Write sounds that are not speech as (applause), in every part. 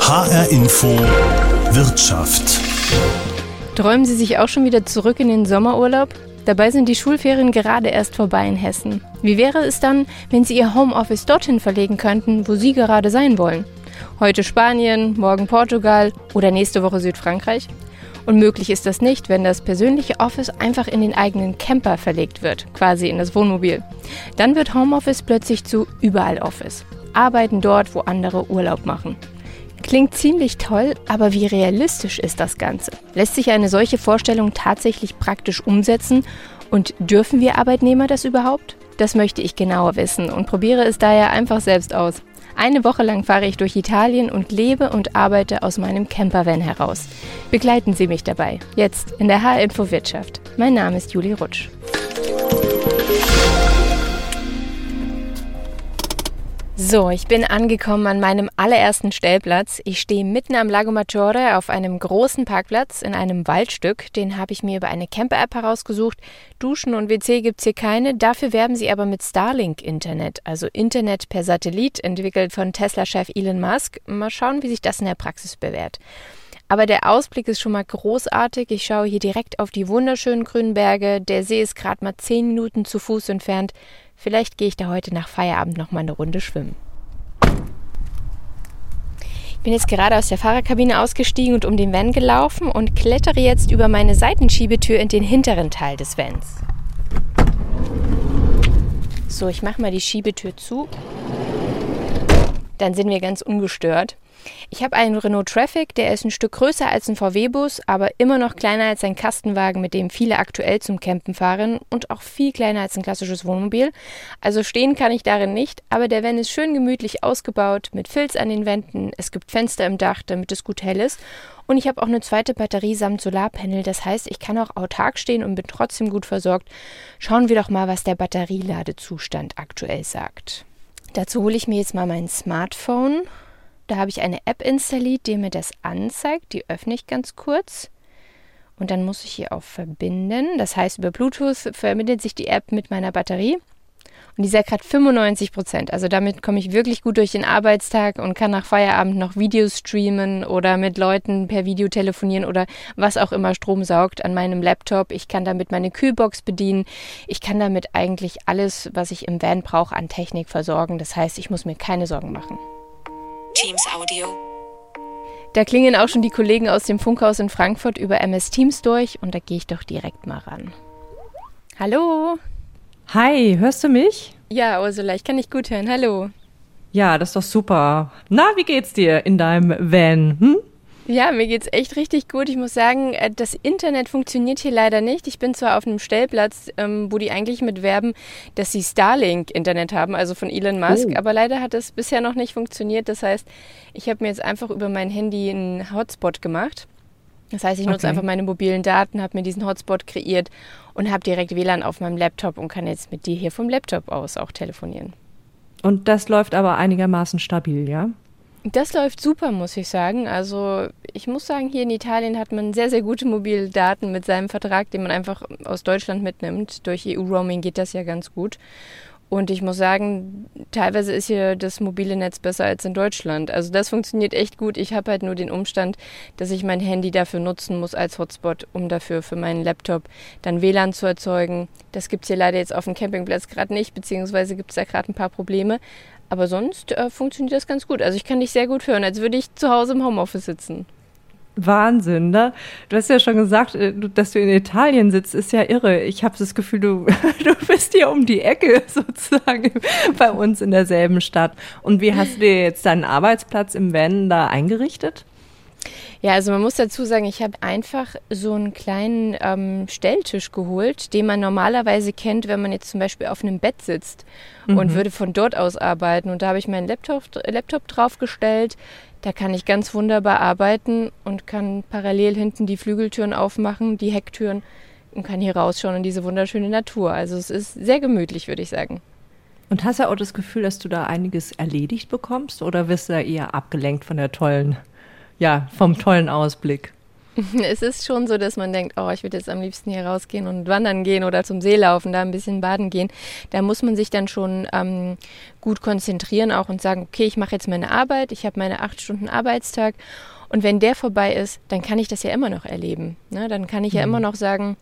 HR Info Wirtschaft. Träumen Sie sich auch schon wieder zurück in den Sommerurlaub? Dabei sind die Schulferien gerade erst vorbei in Hessen. Wie wäre es dann, wenn Sie Ihr Homeoffice dorthin verlegen könnten, wo Sie gerade sein wollen? Heute Spanien, morgen Portugal oder nächste Woche Südfrankreich? Und möglich ist das nicht, wenn das persönliche Office einfach in den eigenen Camper verlegt wird, quasi in das Wohnmobil. Dann wird Homeoffice plötzlich zu Überall Office. Arbeiten dort, wo andere Urlaub machen. Klingt ziemlich toll, aber wie realistisch ist das Ganze? Lässt sich eine solche Vorstellung tatsächlich praktisch umsetzen und dürfen wir Arbeitnehmer das überhaupt? Das möchte ich genauer wissen und probiere es daher einfach selbst aus. Eine Woche lang fahre ich durch Italien und lebe und arbeite aus meinem Campervan heraus. Begleiten Sie mich dabei. Jetzt in der H-Info Wirtschaft. Mein Name ist Julie Rutsch. So, ich bin angekommen an meinem allerersten Stellplatz. Ich stehe mitten am Lago Maggiore auf einem großen Parkplatz in einem Waldstück. Den habe ich mir über eine Camper-App herausgesucht. Duschen und WC gibt es hier keine. Dafür werben sie aber mit Starlink-Internet, also Internet per Satellit, entwickelt von Tesla-Chef Elon Musk. Mal schauen, wie sich das in der Praxis bewährt. Aber der Ausblick ist schon mal großartig. Ich schaue hier direkt auf die wunderschönen grünen Berge. Der See ist gerade mal zehn Minuten zu Fuß entfernt. Vielleicht gehe ich da heute nach Feierabend noch mal eine Runde schwimmen. Ich bin jetzt gerade aus der Fahrerkabine ausgestiegen und um den Van gelaufen und klettere jetzt über meine Seitenschiebetür in den hinteren Teil des Vans. So, ich mache mal die Schiebetür zu. Dann sind wir ganz ungestört. Ich habe einen Renault Traffic, der ist ein Stück größer als ein VW-Bus, aber immer noch kleiner als ein Kastenwagen, mit dem viele aktuell zum Campen fahren und auch viel kleiner als ein klassisches Wohnmobil. Also stehen kann ich darin nicht, aber der Van ist schön gemütlich ausgebaut, mit Filz an den Wänden, es gibt Fenster im Dach, damit es gut hell ist und ich habe auch eine zweite Batterie samt Solarpanel, das heißt, ich kann auch autark stehen und bin trotzdem gut versorgt. Schauen wir doch mal, was der Batterieladezustand aktuell sagt. Dazu hole ich mir jetzt mal mein Smartphone da habe ich eine App installiert, die mir das anzeigt. Die öffne ich ganz kurz. Und dann muss ich hier auf Verbinden. Das heißt, über Bluetooth verbindet sich die App mit meiner Batterie. Und die sagt gerade 95 Prozent. Also damit komme ich wirklich gut durch den Arbeitstag und kann nach Feierabend noch Videos streamen oder mit Leuten per Video telefonieren oder was auch immer Strom saugt an meinem Laptop. Ich kann damit meine Kühlbox bedienen. Ich kann damit eigentlich alles, was ich im Van brauche, an Technik versorgen. Das heißt, ich muss mir keine Sorgen machen. Teams Audio. Da klingen auch schon die Kollegen aus dem Funkhaus in Frankfurt über MS Teams durch und da gehe ich doch direkt mal ran. Hallo. Hi, hörst du mich? Ja, Ursula, ich kann dich gut hören. Hallo. Ja, das ist doch super. Na, wie geht's dir in deinem Van? Hm? Ja, mir geht's echt richtig gut. Ich muss sagen, äh, das Internet funktioniert hier leider nicht. Ich bin zwar auf einem Stellplatz, ähm, wo die eigentlich mit werben, dass sie Starlink-Internet haben, also von Elon Musk, oh. aber leider hat das bisher noch nicht funktioniert. Das heißt, ich habe mir jetzt einfach über mein Handy einen Hotspot gemacht. Das heißt, ich nutze okay. einfach meine mobilen Daten, habe mir diesen Hotspot kreiert und habe direkt WLAN auf meinem Laptop und kann jetzt mit dir hier vom Laptop aus auch telefonieren. Und das läuft aber einigermaßen stabil, ja? Das läuft super, muss ich sagen. Also ich muss sagen, hier in Italien hat man sehr, sehr gute mobile Daten mit seinem Vertrag, den man einfach aus Deutschland mitnimmt. Durch EU-Roaming geht das ja ganz gut. Und ich muss sagen, teilweise ist hier das mobile Netz besser als in Deutschland. Also das funktioniert echt gut. Ich habe halt nur den Umstand, dass ich mein Handy dafür nutzen muss als Hotspot, um dafür für meinen Laptop dann WLAN zu erzeugen. Das gibt es hier leider jetzt auf dem Campingplatz gerade nicht, beziehungsweise gibt es da gerade ein paar Probleme. Aber sonst äh, funktioniert das ganz gut. Also ich kann dich sehr gut hören, als würde ich zu Hause im Homeoffice sitzen. Wahnsinn, ne? Du hast ja schon gesagt, äh, dass du in Italien sitzt, ist ja irre. Ich habe das Gefühl, du, (laughs) du bist hier um die Ecke (laughs) sozusagen bei uns in derselben Stadt. Und wie hast du dir jetzt deinen Arbeitsplatz im Van da eingerichtet? Ja, also man muss dazu sagen, ich habe einfach so einen kleinen ähm, Stelltisch geholt, den man normalerweise kennt, wenn man jetzt zum Beispiel auf einem Bett sitzt mhm. und würde von dort aus arbeiten. Und da habe ich meinen Laptop, Laptop draufgestellt. Da kann ich ganz wunderbar arbeiten und kann parallel hinten die Flügeltüren aufmachen, die Hecktüren und kann hier rausschauen in diese wunderschöne Natur. Also es ist sehr gemütlich, würde ich sagen. Und hast du auch das Gefühl, dass du da einiges erledigt bekommst oder wirst du da eher abgelenkt von der tollen ja, vom tollen Ausblick. (laughs) Es ist schon so, dass man denkt, oh, ich würde jetzt am liebsten hier rausgehen und wandern gehen oder zum See laufen, da ein bisschen baden gehen. Da muss man sich dann schon ähm, gut konzentrieren auch und sagen, okay, ich mache jetzt meine Arbeit, ich habe meine acht Stunden Arbeitstag und wenn der vorbei ist, dann kann ich das ja immer noch erleben. Ne? Dann kann ich ja immer mhm. noch sagen,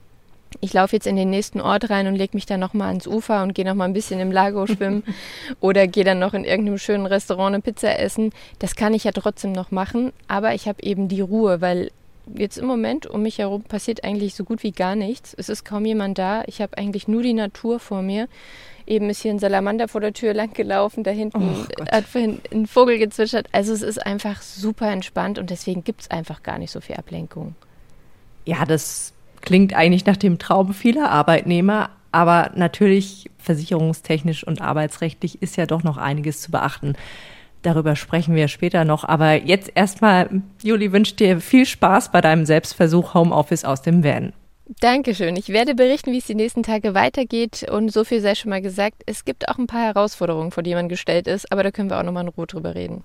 ich laufe jetzt in den nächsten Ort rein und lege mich dann nochmal ans Ufer und gehe nochmal ein bisschen im Lago schwimmen (laughs) oder gehe dann noch in irgendeinem schönen Restaurant eine Pizza essen. Das kann ich ja trotzdem noch machen, aber ich habe eben die Ruhe, weil jetzt im Moment um mich herum passiert eigentlich so gut wie gar nichts. Es ist kaum jemand da. Ich habe eigentlich nur die Natur vor mir. Eben ist hier ein Salamander vor der Tür lang gelaufen, da hinten oh hat vorhin ein Vogel gezwitschert. Also es ist einfach super entspannt und deswegen gibt es einfach gar nicht so viel Ablenkung. Ja, das Klingt eigentlich nach dem Traum vieler Arbeitnehmer, aber natürlich versicherungstechnisch und arbeitsrechtlich ist ja doch noch einiges zu beachten. Darüber sprechen wir später noch. Aber jetzt erstmal, Juli, wünsche dir viel Spaß bei deinem Selbstversuch Homeoffice aus dem Van. Dankeschön. Ich werde berichten, wie es die nächsten Tage weitergeht. Und so viel sei schon mal gesagt. Es gibt auch ein paar Herausforderungen, vor die man gestellt ist, aber da können wir auch nochmal in Ruhe drüber reden.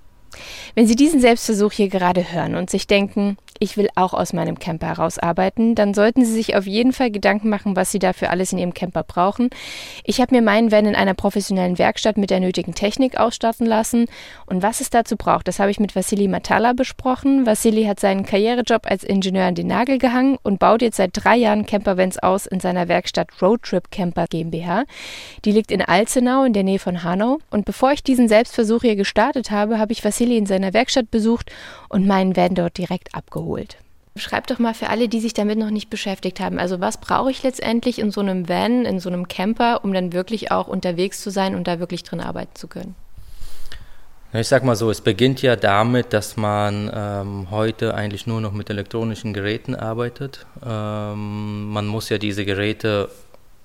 Wenn Sie diesen Selbstversuch hier gerade hören und sich denken, ich will auch aus meinem Camper herausarbeiten, dann sollten Sie sich auf jeden Fall Gedanken machen, was Sie dafür alles in Ihrem Camper brauchen. Ich habe mir meinen Van in einer professionellen Werkstatt mit der nötigen Technik ausstatten lassen. Und was es dazu braucht, das habe ich mit Vassili Matala besprochen. Vassili hat seinen Karrierejob als Ingenieur an den Nagel gehangen und baut jetzt seit drei Jahren Campervans aus in seiner Werkstatt Roadtrip Camper GmbH. Die liegt in Alzenau in der Nähe von Hanau. Und bevor ich diesen Selbstversuch hier gestartet habe, habe ich Vassili in seiner Werkstatt besucht und meinen Van dort direkt abgeholt abgeholt. Schreib doch mal für alle, die sich damit noch nicht beschäftigt haben. Also was brauche ich letztendlich in so einem Van, in so einem Camper, um dann wirklich auch unterwegs zu sein und da wirklich drin arbeiten zu können? Ich sag mal so, es beginnt ja damit, dass man ähm, heute eigentlich nur noch mit elektronischen Geräten arbeitet. Ähm, man muss ja diese Geräte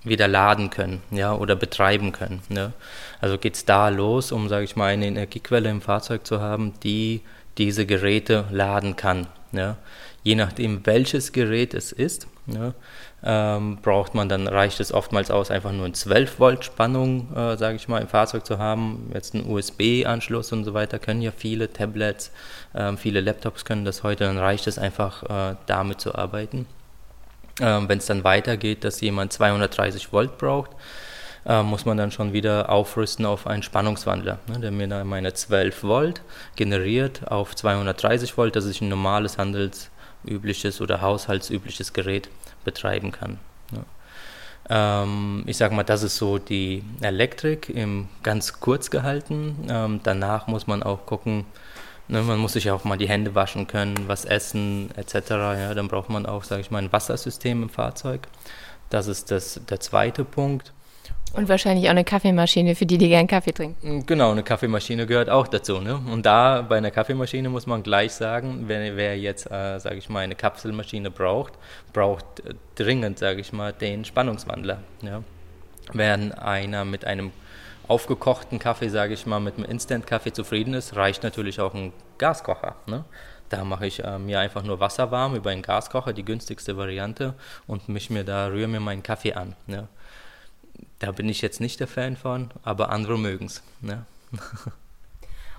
wieder laden können, ja, oder betreiben können. Ne? Also geht es da los, um, sage ich mal, eine Energiequelle im Fahrzeug zu haben, die diese Geräte laden kann. Ja. Je nachdem, welches Gerät es ist, ja, ähm, braucht man dann, reicht es oftmals aus, einfach nur eine 12 Volt Spannung, äh, sage ich mal, im Fahrzeug zu haben. Jetzt einen USB-Anschluss und so weiter können ja viele Tablets, äh, viele Laptops können das heute, dann reicht es einfach, äh, damit zu arbeiten. Ähm, Wenn es dann weitergeht, dass jemand 230 Volt braucht, äh, muss man dann schon wieder aufrüsten auf einen Spannungswandler, ne, der mir dann meine 12 Volt generiert auf 230 Volt, dass ich ein normales handelsübliches oder haushaltsübliches Gerät betreiben kann. Ja. Ähm, ich sage mal, das ist so die Elektrik im ganz kurz gehalten. Ähm, danach muss man auch gucken, Ne, man muss sich auch mal die Hände waschen können, was essen etc. Ja, dann braucht man auch, sage ich mal, ein Wassersystem im Fahrzeug. Das ist das, der zweite Punkt. Und wahrscheinlich auch eine Kaffeemaschine für die, die gern Kaffee trinken. Mm, genau, eine Kaffeemaschine gehört auch dazu. Ne? Und da bei einer Kaffeemaschine muss man gleich sagen, wer, wer jetzt, äh, sage ich mal, eine Kapselmaschine braucht, braucht äh, dringend, sage ich mal, den Spannungswandler. Ja? Während einer mit einem aufgekochten Kaffee, sage ich mal, mit einem Instant-Kaffee zufrieden ist, reicht natürlich auch ein Gaskocher. Ne? Da mache ich äh, mir einfach nur Wasser warm über einen Gaskocher, die günstigste Variante, und mich mir da rühre mir meinen Kaffee an. Ne? Da bin ich jetzt nicht der Fan von, aber andere mögen es. Ne? (laughs)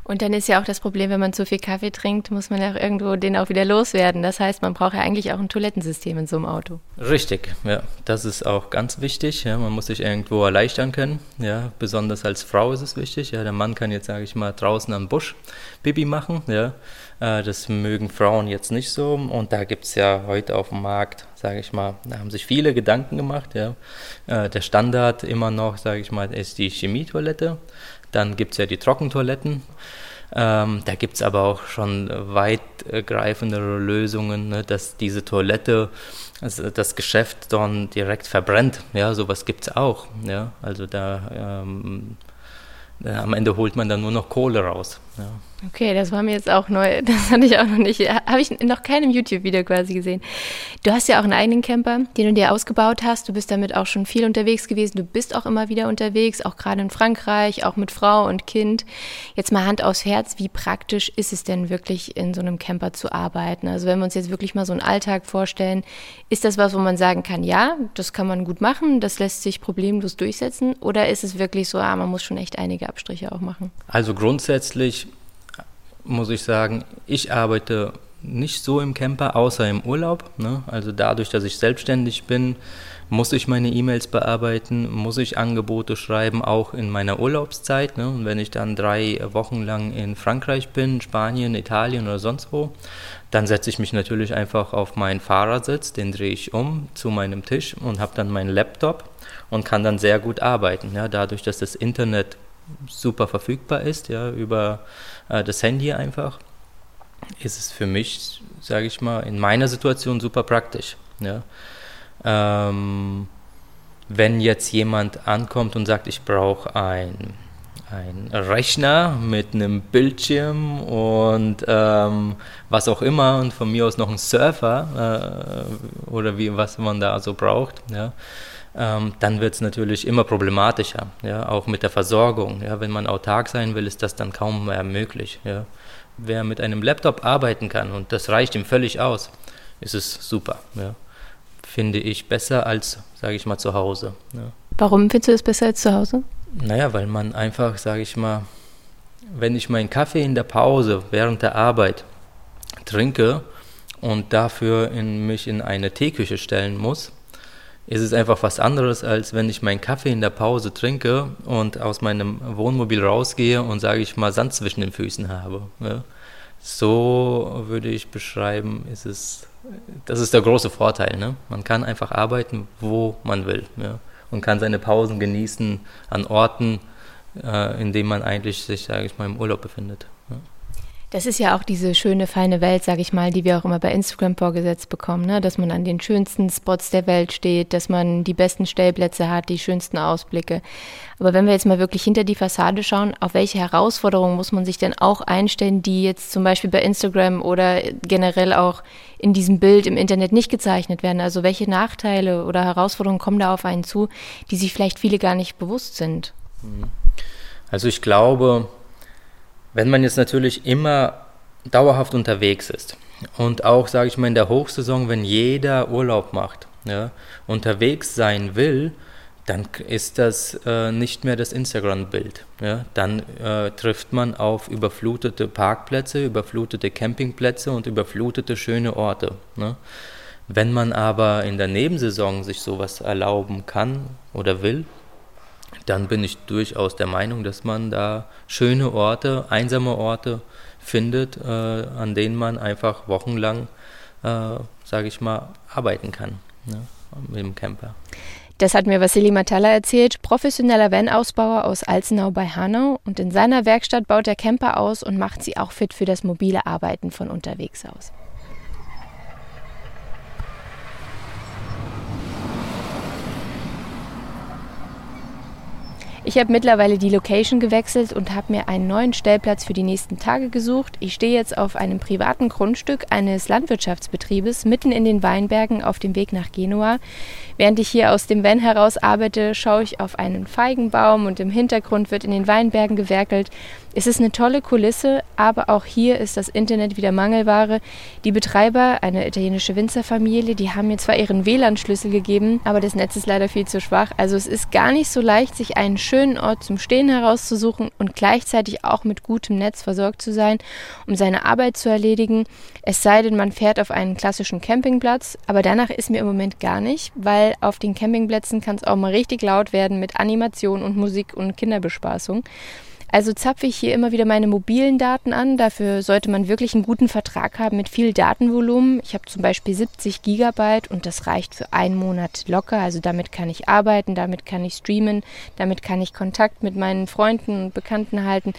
Und dann ist ja auch das Problem, wenn man zu viel Kaffee trinkt, muss man ja auch irgendwo den auch wieder loswerden. Das heißt, man braucht ja eigentlich auch ein Toilettensystem in so einem Auto. Richtig, ja. Das ist auch ganz wichtig. Ja. Man muss sich irgendwo erleichtern können. Ja. Besonders als Frau ist es wichtig. Ja. Der Mann kann jetzt, sage ich mal, draußen am Busch Bibi machen. Ja. Äh, das mögen Frauen jetzt nicht so. Und da gibt es ja heute auf dem Markt, sage ich mal, da haben sich viele Gedanken gemacht. Ja. Äh, der Standard immer noch, sage ich mal, ist die Chemietoilette. Dann gibt es ja die Trockentoiletten. Ähm, da gibt es aber auch schon weitgreifendere Lösungen, ne, dass diese Toilette also das Geschäft dann direkt verbrennt. Ja, sowas gibt es auch. Ja, also da ähm, am Ende holt man dann nur noch Kohle raus. Ja. Okay, das war mir jetzt auch neu. (laughs) Das hatte ich auch noch nicht. Habe ich noch keinem YouTube-Video quasi gesehen. Du hast ja auch einen eigenen Camper, den du dir ausgebaut hast. Du bist damit auch schon viel unterwegs gewesen. Du bist auch immer wieder unterwegs, auch gerade in Frankreich, auch mit Frau und Kind. Jetzt mal Hand aufs Herz. Wie praktisch ist es denn wirklich, in so einem Camper zu arbeiten? Also, wenn wir uns jetzt wirklich mal so einen Alltag vorstellen, ist das was, wo man sagen kann, ja, das kann man gut machen, das lässt sich problemlos durchsetzen? Oder ist es wirklich so, ah, man muss schon echt einige Abstriche auch machen? Also, grundsätzlich muss ich sagen, ich arbeite nicht so im Camper, außer im Urlaub. Ne? Also dadurch, dass ich selbstständig bin, muss ich meine E-Mails bearbeiten, muss ich Angebote schreiben, auch in meiner Urlaubszeit. Ne? Und wenn ich dann drei Wochen lang in Frankreich bin, Spanien, Italien oder sonst wo, dann setze ich mich natürlich einfach auf meinen Fahrersitz, den drehe ich um zu meinem Tisch und habe dann meinen Laptop und kann dann sehr gut arbeiten. Ja? Dadurch, dass das Internet super verfügbar ist, ja, über äh, das Handy einfach, ist es für mich, sage ich mal, in meiner Situation super praktisch. Ja. Ähm, wenn jetzt jemand ankommt und sagt, ich brauche ein, ein Rechner mit einem Bildschirm und ähm, was auch immer und von mir aus noch ein Surfer äh, oder wie was man da so braucht, ja, ähm, dann wird es natürlich immer problematischer, ja, auch mit der Versorgung. Ja, wenn man autark sein will, ist das dann kaum mehr möglich. Ja. Wer mit einem Laptop arbeiten kann und das reicht ihm völlig aus, ist es super. Ja finde ich besser als, sage ich mal, zu Hause. Ja. Warum findest du es besser als zu Hause? Naja, weil man einfach, sage ich mal, wenn ich meinen Kaffee in der Pause während der Arbeit trinke und dafür in mich in eine Teeküche stellen muss, ist es einfach was anderes, als wenn ich meinen Kaffee in der Pause trinke und aus meinem Wohnmobil rausgehe und, sage ich mal, Sand zwischen den Füßen habe. Ja. So würde ich beschreiben, ist es das ist der große Vorteil. Ne? Man kann einfach arbeiten, wo man will. Ja? Und kann seine Pausen genießen an Orten, äh, in denen man eigentlich sich, sage ich mal, im Urlaub befindet. Ja? Das ist ja auch diese schöne, feine Welt, sage ich mal, die wir auch immer bei Instagram vorgesetzt bekommen, ne? dass man an den schönsten Spots der Welt steht, dass man die besten Stellplätze hat, die schönsten Ausblicke. Aber wenn wir jetzt mal wirklich hinter die Fassade schauen, auf welche Herausforderungen muss man sich denn auch einstellen, die jetzt zum Beispiel bei Instagram oder generell auch in diesem Bild im Internet nicht gezeichnet werden? Also welche Nachteile oder Herausforderungen kommen da auf einen zu, die sich vielleicht viele gar nicht bewusst sind? Also ich glaube, wenn man jetzt natürlich immer dauerhaft unterwegs ist und auch, sage ich mal, in der Hochsaison, wenn jeder Urlaub macht, ja, unterwegs sein will, dann ist das äh, nicht mehr das Instagram-Bild. Ja? Dann äh, trifft man auf überflutete Parkplätze, überflutete Campingplätze und überflutete schöne Orte. Ne? Wenn man aber in der Nebensaison sich sowas erlauben kann oder will, dann bin ich durchaus der Meinung, dass man da schöne Orte, einsame Orte findet, äh, an denen man einfach wochenlang, äh, sage ich mal, arbeiten kann ne, mit dem Camper. Das hat mir Vassili Matala erzählt, professioneller Van-Ausbauer aus Alzenau bei Hanau. Und in seiner Werkstatt baut er Camper aus und macht sie auch fit für das mobile Arbeiten von unterwegs aus. Ich habe mittlerweile die Location gewechselt und habe mir einen neuen Stellplatz für die nächsten Tage gesucht. Ich stehe jetzt auf einem privaten Grundstück eines Landwirtschaftsbetriebes mitten in den Weinbergen auf dem Weg nach Genua. Während ich hier aus dem Van heraus arbeite, schaue ich auf einen Feigenbaum und im Hintergrund wird in den Weinbergen gewerkelt. Es ist eine tolle Kulisse, aber auch hier ist das Internet wieder Mangelware. Die Betreiber, eine italienische Winzerfamilie, die haben mir zwar ihren WLAN-Schlüssel gegeben, aber das Netz ist leider viel zu schwach. Also es ist gar nicht so leicht, sich einen schönen Ort zum Stehen herauszusuchen und gleichzeitig auch mit gutem Netz versorgt zu sein, um seine Arbeit zu erledigen. Es sei denn, man fährt auf einen klassischen Campingplatz, aber danach ist mir im Moment gar nicht, weil auf den Campingplätzen kann es auch mal richtig laut werden mit Animation und Musik und Kinderbespaßung. Also zapfe ich hier immer wieder meine mobilen Daten an. Dafür sollte man wirklich einen guten Vertrag haben mit viel Datenvolumen. Ich habe zum Beispiel 70 Gigabyte und das reicht für einen Monat locker. Also damit kann ich arbeiten, damit kann ich streamen, damit kann ich Kontakt mit meinen Freunden und Bekannten halten.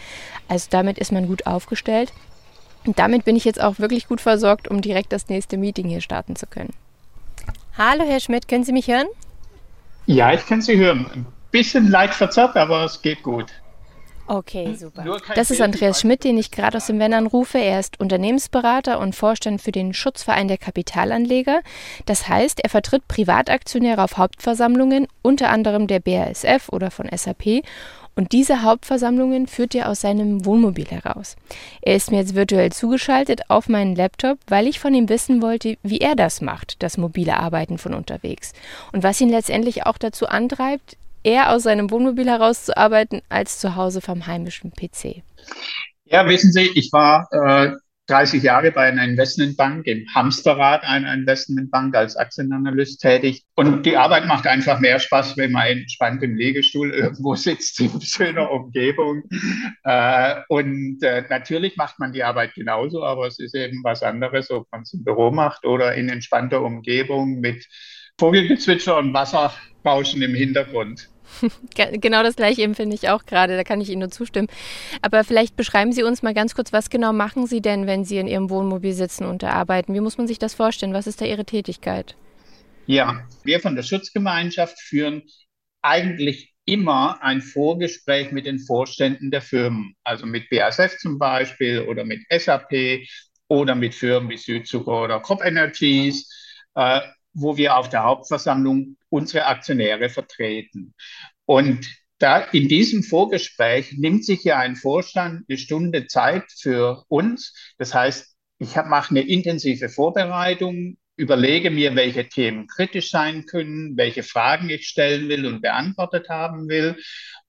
Also damit ist man gut aufgestellt. Und damit bin ich jetzt auch wirklich gut versorgt, um direkt das nächste Meeting hier starten zu können. Hallo Herr Schmidt, können Sie mich hören? Ja, ich kann Sie hören. Ein bisschen leicht verzerrt, aber es geht gut. Okay, super. Das ist Andreas Schmidt, den ich gerade aus dem Wenn anrufe. Er ist Unternehmensberater und Vorstand für den Schutzverein der Kapitalanleger. Das heißt, er vertritt Privataktionäre auf Hauptversammlungen, unter anderem der BASF oder von SAP. Und diese Hauptversammlungen führt er aus seinem Wohnmobil heraus. Er ist mir jetzt virtuell zugeschaltet auf meinen Laptop, weil ich von ihm wissen wollte, wie er das macht, das mobile Arbeiten von unterwegs. Und was ihn letztendlich auch dazu antreibt, eher aus seinem Wohnmobil herauszuarbeiten als zu Hause vom heimischen PC? Ja, wissen Sie, ich war äh, 30 Jahre bei einer Investmentbank, im Hamsterrad einer Investmentbank als Aktienanalyst tätig. Und die Arbeit macht einfach mehr Spaß, wenn man entspannt im Liegestuhl irgendwo sitzt, in schöner Umgebung. Äh, und äh, natürlich macht man die Arbeit genauso, aber es ist eben was anderes, ob man es im Büro macht oder in entspannter Umgebung mit Vogelgezwitscher und Wasserrauschen im Hintergrund. (laughs) genau das gleiche empfinde ich auch gerade, da kann ich Ihnen nur zustimmen. Aber vielleicht beschreiben Sie uns mal ganz kurz, was genau machen Sie denn, wenn Sie in Ihrem Wohnmobil sitzen und arbeiten? Wie muss man sich das vorstellen? Was ist da Ihre Tätigkeit? Ja, wir von der Schutzgemeinschaft führen eigentlich immer ein Vorgespräch mit den Vorständen der Firmen, also mit BASF zum Beispiel oder mit SAP oder mit Firmen wie Südzucker oder Crop Energies, äh, wo wir auf der Hauptversammlung unsere Aktionäre vertreten. Und da in diesem Vorgespräch nimmt sich ja ein Vorstand eine Stunde Zeit für uns. Das heißt, ich mache eine intensive Vorbereitung, überlege mir, welche Themen kritisch sein können, welche Fragen ich stellen will und beantwortet haben will.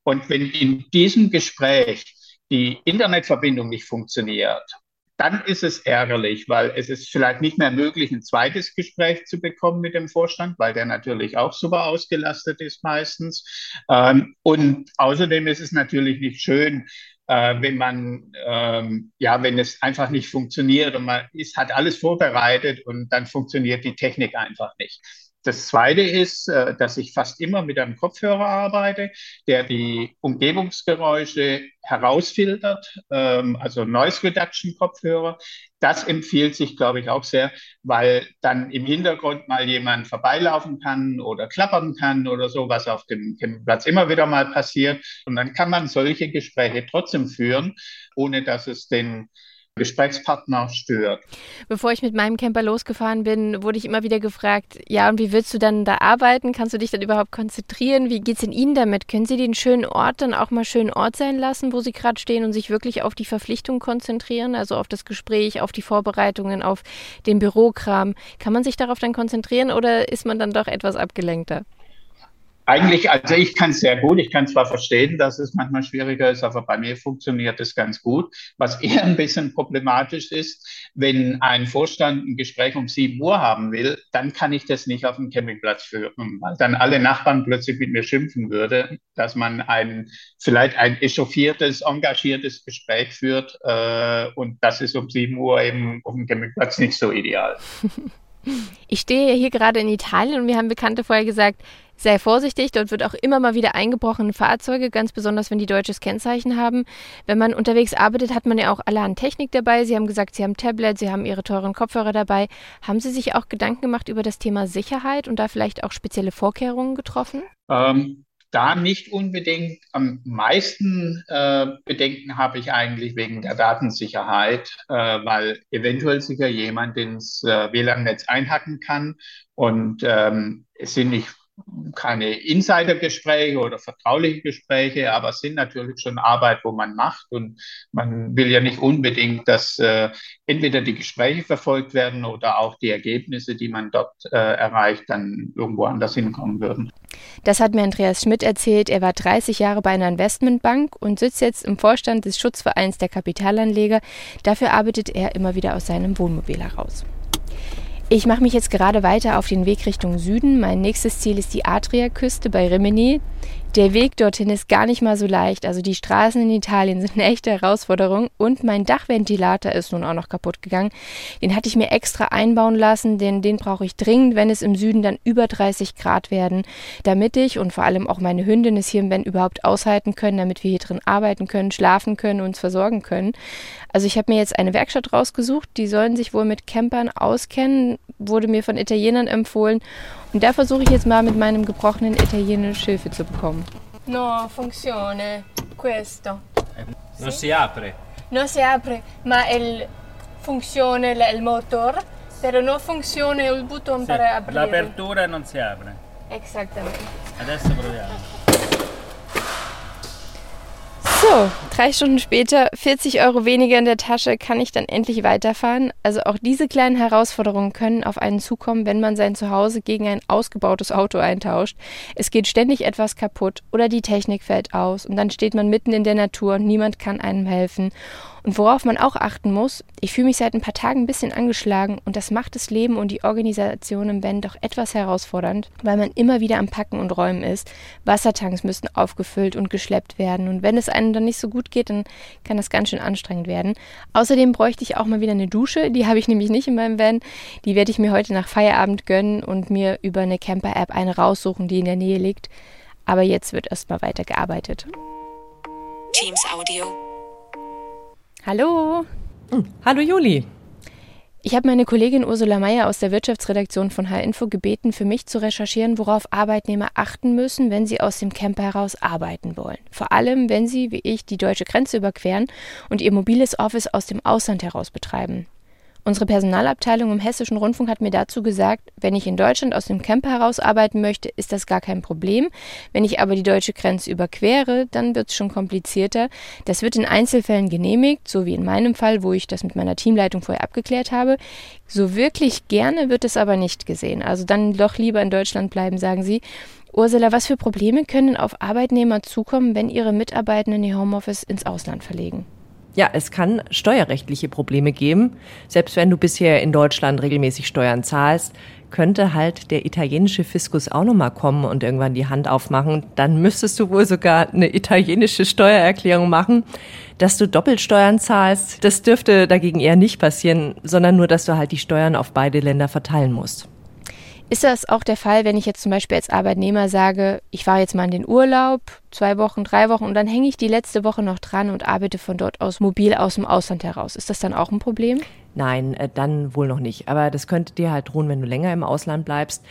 Und wenn in diesem Gespräch die Internetverbindung nicht funktioniert dann ist es ärgerlich, weil es ist vielleicht nicht mehr möglich, ein zweites Gespräch zu bekommen mit dem Vorstand, weil der natürlich auch super ausgelastet ist meistens. Ähm, und außerdem ist es natürlich nicht schön, äh, wenn man, ähm, ja, wenn es einfach nicht funktioniert und man ist, hat alles vorbereitet und dann funktioniert die Technik einfach nicht. Das Zweite ist, äh, dass ich fast immer mit einem Kopfhörer arbeite, der die Umgebungsgeräusche herausfiltert, ähm, also Noise Reduction Kopfhörer. Das empfiehlt sich, glaube ich, auch sehr, weil dann im Hintergrund mal jemand vorbeilaufen kann oder klappern kann oder so, was auf dem Campingplatz immer wieder mal passiert. Und dann kann man solche Gespräche trotzdem führen, ohne dass es den Gesprächspartner stört. Bevor ich mit meinem Camper losgefahren bin, wurde ich immer wieder gefragt, ja, und wie willst du dann da arbeiten? Kannst du dich dann überhaupt konzentrieren? Wie geht es in Ihnen damit? Können Sie den schönen Ort dann auch mal schönen Ort sein lassen, wo Sie gerade stehen und sich wirklich auf die Verpflichtung konzentrieren, also auf das Gespräch, auf die Vorbereitungen, auf den Bürokram? Kann man sich darauf dann konzentrieren oder ist man dann doch etwas abgelenkter? Eigentlich, also ich kann es sehr gut. Ich kann zwar verstehen, dass es manchmal schwieriger ist, aber bei mir funktioniert es ganz gut. Was (laughs) eher ein bisschen problematisch ist, wenn ein Vorstand ein Gespräch um 7 Uhr haben will, dann kann ich das nicht auf dem Campingplatz führen, weil dann alle Nachbarn plötzlich mit mir schimpfen würde, dass man ein vielleicht ein echauffiertes, engagiertes Gespräch führt äh, und das ist um 7 Uhr eben auf dem Campingplatz nicht so ideal. (laughs) Ich stehe hier gerade in Italien und mir haben Bekannte vorher gesagt, sei vorsichtig, dort wird auch immer mal wieder eingebrochen in Fahrzeuge, ganz besonders wenn die deutsches Kennzeichen haben. Wenn man unterwegs arbeitet, hat man ja auch allerhand Technik dabei. Sie haben gesagt, Sie haben Tablet, Sie haben Ihre teuren Kopfhörer dabei. Haben Sie sich auch Gedanken gemacht über das Thema Sicherheit und da vielleicht auch spezielle Vorkehrungen getroffen? Ähm, da nicht unbedingt. Am meisten äh, Bedenken habe ich eigentlich wegen der Datensicherheit, äh, weil eventuell sich ja jemand ins äh, WLAN-Netz einhacken kann und ähm, es sind nicht keine Insidergespräche oder vertrauliche Gespräche, aber es sind natürlich schon Arbeit, wo man macht und man will ja nicht unbedingt, dass äh, entweder die Gespräche verfolgt werden oder auch die Ergebnisse, die man dort äh, erreicht, dann irgendwo anders hinkommen würden. Das hat mir Andreas Schmidt erzählt. Er war 30 Jahre bei einer Investmentbank und sitzt jetzt im Vorstand des Schutzvereins der Kapitalanleger. Dafür arbeitet er immer wieder aus seinem Wohnmobil heraus. Ich mache mich jetzt gerade weiter auf den Weg Richtung Süden. Mein nächstes Ziel ist die Adriaküste bei Rimini. Der Weg dorthin ist gar nicht mal so leicht. Also die Straßen in Italien sind eine echte Herausforderung und mein Dachventilator ist nun auch noch kaputt gegangen. Den hatte ich mir extra einbauen lassen, denn den brauche ich dringend, wenn es im Süden dann über 30 Grad werden, damit ich und vor allem auch meine Hündin es hier im Ben überhaupt aushalten können, damit wir hier drin arbeiten können, schlafen können, uns versorgen können. Also ich habe mir jetzt eine Werkstatt rausgesucht, die sollen sich wohl mit Campern auskennen, wurde mir von Italienern empfohlen und da versuche ich jetzt mal mit meinem gebrochenen Italienisch Hilfe zu bekommen. No, funzione questo. Non si apre. Non si apre, ma il funzione il motor, però non funziona il button per aprire. L'apertura non si apre. Esattamente. Adesso proviamo. So, drei Stunden später, 40 Euro weniger in der Tasche, kann ich dann endlich weiterfahren. Also auch diese kleinen Herausforderungen können auf einen zukommen, wenn man sein Zuhause gegen ein ausgebautes Auto eintauscht. Es geht ständig etwas kaputt oder die Technik fällt aus und dann steht man mitten in der Natur und niemand kann einem helfen. Und worauf man auch achten muss, ich fühle mich seit ein paar Tagen ein bisschen angeschlagen und das macht das Leben und die Organisation im Band doch etwas herausfordernd, weil man immer wieder am Packen und Räumen ist. Wassertanks müssen aufgefüllt und geschleppt werden und wenn es einem dann nicht so gut geht, dann kann das ganz schön anstrengend werden. Außerdem bräuchte ich auch mal wieder eine Dusche, die habe ich nämlich nicht in meinem Van. Die werde ich mir heute nach Feierabend gönnen und mir über eine Camper-App eine raussuchen, die in der Nähe liegt. Aber jetzt wird erstmal weitergearbeitet. Teams Audio. Hallo. Hm. Hallo Juli. Ich habe meine Kollegin Ursula Meyer aus der Wirtschaftsredaktion von H-Info gebeten, für mich zu recherchieren, worauf Arbeitnehmer achten müssen, wenn sie aus dem Camper heraus arbeiten wollen. Vor allem, wenn sie, wie ich, die deutsche Grenze überqueren und ihr mobiles Office aus dem Ausland heraus betreiben. Unsere Personalabteilung im Hessischen Rundfunk hat mir dazu gesagt, wenn ich in Deutschland aus dem Camper heraus arbeiten möchte, ist das gar kein Problem. Wenn ich aber die deutsche Grenze überquere, dann wird es schon komplizierter. Das wird in Einzelfällen genehmigt, so wie in meinem Fall, wo ich das mit meiner Teamleitung vorher abgeklärt habe. So wirklich gerne wird es aber nicht gesehen. Also dann doch lieber in Deutschland bleiben, sagen sie. Ursula, was für Probleme können auf Arbeitnehmer zukommen, wenn ihre Mitarbeitenden ihr Homeoffice ins Ausland verlegen? Ja, es kann steuerrechtliche Probleme geben. Selbst wenn du bisher in Deutschland regelmäßig Steuern zahlst, könnte halt der italienische Fiskus auch nochmal kommen und irgendwann die Hand aufmachen. Dann müsstest du wohl sogar eine italienische Steuererklärung machen. Dass du Doppelsteuern zahlst, das dürfte dagegen eher nicht passieren, sondern nur, dass du halt die Steuern auf beide Länder verteilen musst. Ist das auch der Fall, wenn ich jetzt zum Beispiel als Arbeitnehmer sage, ich fahre jetzt mal in den Urlaub, zwei Wochen, drei Wochen und dann hänge ich die letzte Woche noch dran und arbeite von dort aus mobil aus dem Ausland heraus? Ist das dann auch ein Problem? Nein, äh, dann wohl noch nicht. Aber das könnte dir halt drohen, wenn du länger im Ausland bleibst.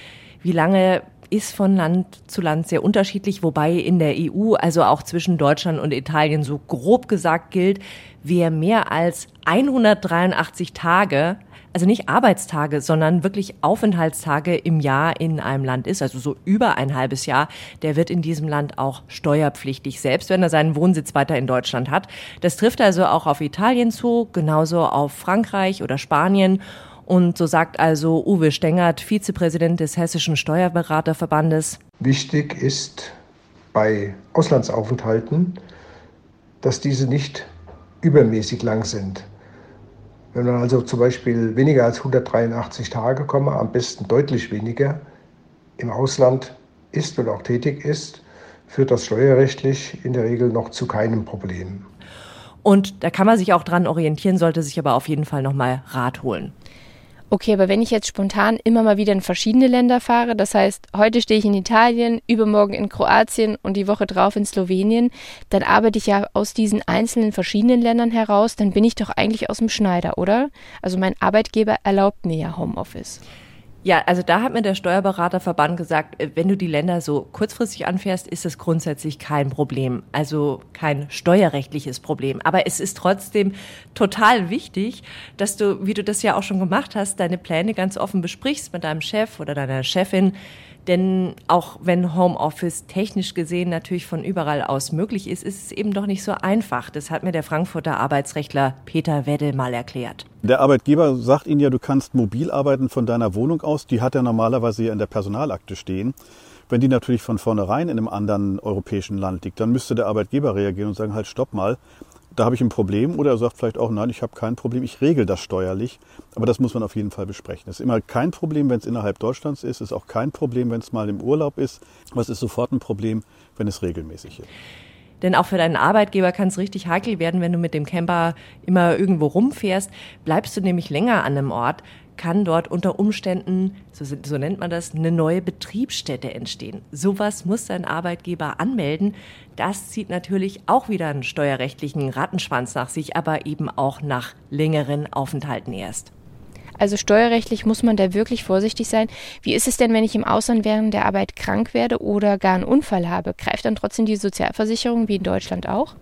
Wie lange ist von Land zu Land sehr unterschiedlich, wobei in der EU, also auch zwischen Deutschland und Italien, so grob gesagt gilt, wer mehr als 183 Tage also nicht Arbeitstage, sondern wirklich Aufenthaltstage im Jahr in einem Land ist, also so über ein halbes Jahr, der wird in diesem Land auch steuerpflichtig, selbst wenn er seinen Wohnsitz weiter in Deutschland hat. Das trifft also auch auf Italien zu, genauso auf Frankreich oder Spanien. Und so sagt also Uwe Stengert, Vizepräsident des Hessischen Steuerberaterverbandes. Wichtig ist bei Auslandsaufenthalten, dass diese nicht übermäßig lang sind. Wenn man also zum Beispiel weniger als 183 Tage am besten deutlich weniger, im Ausland ist und auch tätig ist, führt das steuerrechtlich in der Regel noch zu keinem Problem. Und da kann man sich auch dran orientieren, sollte sich aber auf jeden Fall nochmal Rat holen. Okay, aber wenn ich jetzt spontan immer mal wieder in verschiedene Länder fahre, das heißt, heute stehe ich in Italien, übermorgen in Kroatien und die Woche drauf in Slowenien, dann arbeite ich ja aus diesen einzelnen verschiedenen Ländern heraus, dann bin ich doch eigentlich aus dem Schneider, oder? Also mein Arbeitgeber erlaubt mir ja Homeoffice. Ja, also da hat mir der Steuerberaterverband gesagt, äh, wenn du die Länder so kurzfristig anfährst, ist es grundsätzlich kein Problem. Also kein steuerrechtliches Problem. Aber es ist trotzdem total wichtig, dass du, wie du das ja auch schon gemacht hast, deine Pläne ganz offen besprichst mit deinem Chef oder deiner Chefin. Denn auch wenn Homeoffice technisch gesehen natürlich von überall aus möglich ist, ist es eben doch nicht so einfach. Das hat mir der Frankfurter Arbeitsrechtler Peter Wedde mal erklärt. Der Arbeitgeber sagt Ihnen ja, du kannst mobil arbeiten von deiner Wohnung aus. Die hat er normalerweise ja in der Personalakte stehen. Wenn die natürlich von vornherein in einem anderen europäischen Land liegt, dann müsste der Arbeitgeber reagieren und sagen, halt, stopp mal, da habe ich ein Problem. Oder er sagt vielleicht auch, nein, ich habe kein Problem, ich regel das steuerlich. Aber das muss man auf jeden Fall besprechen. Es ist immer kein Problem, wenn es innerhalb Deutschlands ist. Es ist auch kein Problem, wenn es mal im Urlaub ist. Aber es ist sofort ein Problem, wenn es regelmäßig ist. Denn auch für deinen Arbeitgeber kann es richtig heikel werden, wenn du mit dem Camper immer irgendwo rumfährst. Bleibst du nämlich länger an einem Ort, kann dort unter Umständen, so, so, nennt man das, eine neue Betriebsstätte entstehen. Sowas muss dein Arbeitgeber anmelden. Das zieht natürlich auch wieder einen steuerrechtlichen Rattenschwanz nach sich, aber eben auch nach längeren Aufenthalten erst. Also steuerrechtlich muss man da wirklich vorsichtig sein. Wie ist es denn, wenn ich im Ausland während der Arbeit krank werde oder gar einen Unfall habe? Greift dann trotzdem die Sozialversicherung wie in Deutschland auch?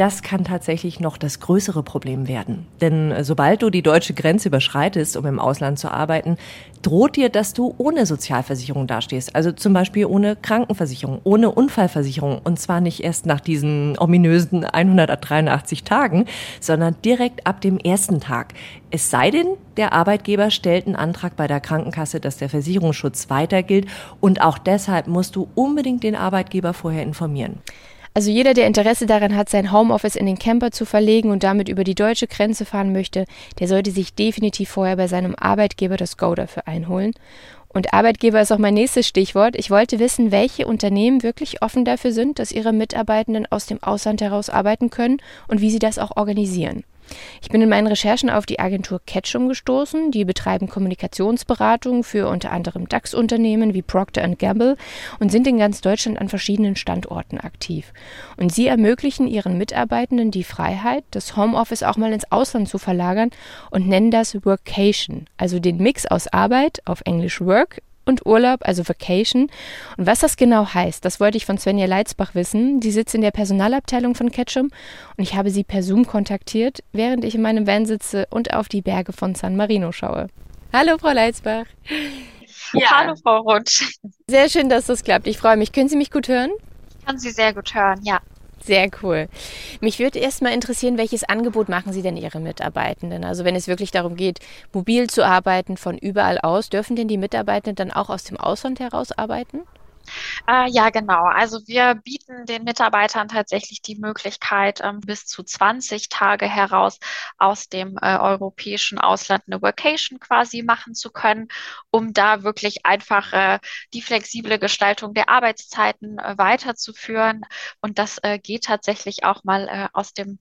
Das kann tatsächlich noch das größere Problem werden. Denn äh, sobald du die deutsche Grenze überschreitest, um im Ausland zu arbeiten, droht dir, dass du ohne Sozialversicherung dastehst. Also zum Beispiel ohne Krankenversicherung, ohne Unfallversicherung. Und zwar nicht erst nach diesen ominösen 183 Tagen, sondern direkt ab dem ersten Tag. Es sei denn, der Arbeitgeber stellt einen Antrag bei der Krankenkasse, dass der Versicherungsschutz weiter gilt. Und auch deshalb musst du unbedingt den Arbeitgeber vorher informieren. Also jeder, der Interesse daran hat, sein Homeoffice in den Camper zu verlegen und damit über die deutsche Grenze fahren möchte, der sollte sich definitiv vorher bei seinem Arbeitgeber das Go dafür einholen. Und Arbeitgeber ist auch mein nächstes Stichwort. Ich wollte wissen, welche Unternehmen wirklich offen dafür sind, dass ihre Mitarbeitenden aus dem Ausland heraus arbeiten können und wie sie das auch organisieren. Ich bin in meinen Recherchen auf die Agentur Ketchum gestoßen. Die betreiben Kommunikationsberatung für unter anderem DAX-Unternehmen wie Procter Gamble und sind in ganz Deutschland an verschiedenen Standorten aktiv. Und sie ermöglichen ihren Mitarbeitenden die Freiheit, das Homeoffice auch mal ins Ausland zu verlagern und nennen das Workation, also den Mix aus Arbeit, auf Englisch Work, und Urlaub, also Vacation. Und was das genau heißt, das wollte ich von Svenja Leitzbach wissen. Sie sitzt in der Personalabteilung von Ketchum und ich habe sie per Zoom kontaktiert, während ich in meinem Van sitze und auf die Berge von San Marino schaue. Hallo, Frau Leitzbach. Ja. Hallo, Frau Rutsch. Sehr schön, dass das klappt. Ich freue mich. Können Sie mich gut hören? Ich kann Sie sehr gut hören, ja. Sehr cool. Mich würde erst mal interessieren, welches Angebot machen Sie denn Ihre Mitarbeitenden? Also wenn es wirklich darum geht, mobil zu arbeiten von überall aus, dürfen denn die Mitarbeitenden dann auch aus dem Ausland heraus arbeiten? Äh, ja, genau. Also wir bieten den Mitarbeitern tatsächlich die Möglichkeit, ähm, bis zu 20 Tage heraus aus dem äh, europäischen Ausland eine Vacation quasi machen zu können, um da wirklich einfach äh, die flexible Gestaltung der Arbeitszeiten äh, weiterzuführen. Und das äh, geht tatsächlich auch mal äh, aus dem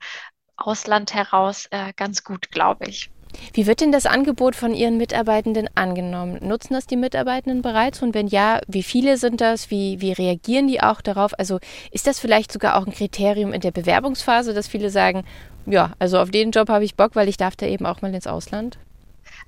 Ausland heraus ganz gut, glaube ich. Wie wird denn das Angebot von Ihren Mitarbeitenden angenommen? Nutzen das die Mitarbeitenden bereits? Und wenn ja, wie viele sind das? Wie, wie reagieren die auch darauf? Also ist das vielleicht sogar auch ein Kriterium in der Bewerbungsphase, dass viele sagen, ja, also auf den Job habe ich Bock, weil ich darf da eben auch mal ins Ausland?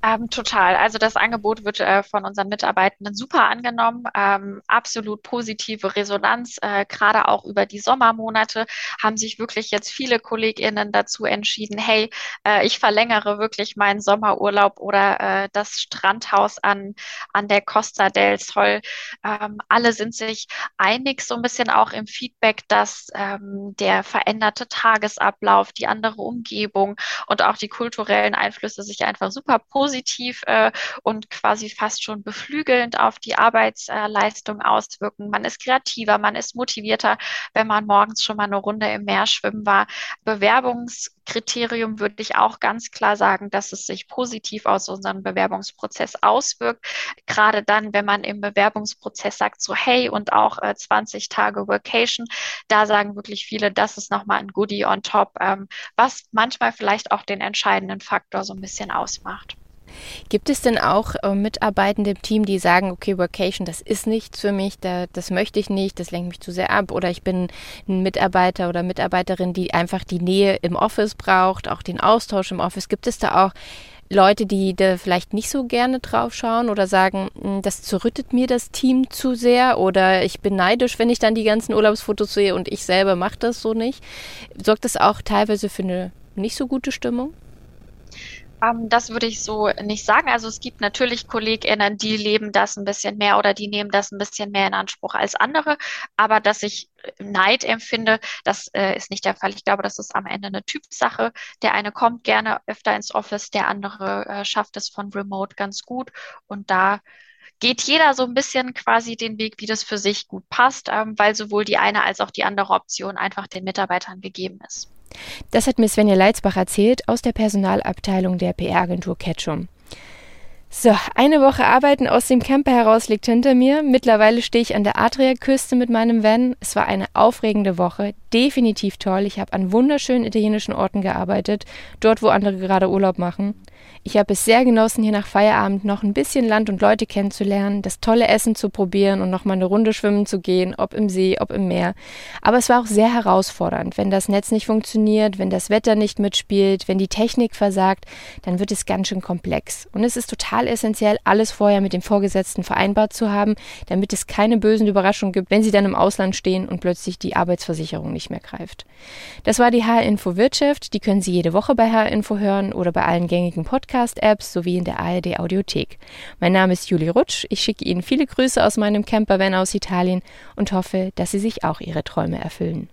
Ähm, total. Also das Angebot wird äh, von unseren Mitarbeitenden super angenommen. Ähm, absolut positive Resonanz. Äh, Gerade auch über die Sommermonate haben sich wirklich jetzt viele KollegInnen dazu entschieden, hey, äh, ich verlängere wirklich meinen Sommerurlaub oder äh, das Strandhaus an, an der Costa del Sol. Ähm, alle sind sich einig, so ein bisschen auch im Feedback, dass ähm, der veränderte Tagesablauf, die andere Umgebung und auch die kulturellen Einflüsse sich einfach super positiv positiv äh, und quasi fast schon beflügelnd auf die Arbeitsleistung auswirken. Man ist kreativer, man ist motivierter, wenn man morgens schon mal eine Runde im Meer schwimmen war. Bewerbungskriterium würde ich auch ganz klar sagen, dass es sich positiv aus unserem Bewerbungsprozess auswirkt. Gerade dann, wenn man im Bewerbungsprozess sagt, so hey und auch äh, 20 Tage Vacation, da sagen wirklich viele, das ist nochmal ein Goodie on top, ähm, was manchmal vielleicht auch den entscheidenden Faktor so ein bisschen ausmacht. Gibt es denn auch äh, Mitarbeitende im Team, die sagen, okay, Workation, das ist nichts für mich, da, das möchte ich nicht, das lenkt mich zu sehr ab oder ich bin ein Mitarbeiter oder Mitarbeiterin, die einfach die Nähe im Office braucht, auch den Austausch im Office. Gibt es da auch Leute, die da vielleicht nicht so gerne drauf schauen oder sagen, hm, das zerrüttet mir das Team zu sehr oder ich bin neidisch, wenn ich dann die ganzen Urlaubsfotos sehe und ich selber mache das so nicht. Sorgt das auch teilweise für eine nicht so gute Stimmung? Ähm, das würde ich so nicht sagen. Also es gibt natürlich KollegInnen, die leben das ein bisschen mehr oder die nehmen das ein bisschen mehr in Anspruch als andere. Aber dass ich Neid empfinde, das äh, ist nicht der Fall. Ich glaube, das ist am Ende eine Typsache. Der eine kommt gerne öfter ins Office, der andere äh, schafft es von Remote ganz gut. Und da geht jeder so ein bisschen quasi den Weg, wie das für sich gut passt, ähm, weil sowohl die eine als auch die andere Option einfach den Mitarbeitern gegeben ist. Das hat mir Svenja Leitzbach erzählt aus der Personalabteilung der PR-Agentur Ketchum. So, eine Woche Arbeiten aus dem Camper heraus liegt hinter mir. Mittlerweile stehe ich an der Adriaküste mit meinem Van. Es war eine aufregende Woche, definitiv toll. Ich habe an wunderschönen italienischen Orten gearbeitet, dort wo andere gerade Urlaub machen. Ich habe es sehr genossen, hier nach Feierabend noch ein bisschen Land und Leute kennenzulernen, das tolle Essen zu probieren und noch mal eine Runde schwimmen zu gehen, ob im See, ob im Meer. Aber es war auch sehr herausfordernd. Wenn das Netz nicht funktioniert, wenn das Wetter nicht mitspielt, wenn die Technik versagt, dann wird es ganz schön komplex. Und es ist total essentiell, alles vorher mit dem Vorgesetzten vereinbart zu haben, damit es keine bösen Überraschungen gibt, wenn sie dann im Ausland stehen und plötzlich die Arbeitsversicherung nicht mehr greift. Das war die HR-Info Wirtschaft. Die können Sie jede Woche bei HR-Info hören oder bei allen gängigen Podcast-Apps sowie in der ARD-Audiothek. Mein Name ist Julie Rutsch. Ich schicke Ihnen viele Grüße aus meinem Campervan aus Italien und hoffe, dass Sie sich auch Ihre Träume erfüllen.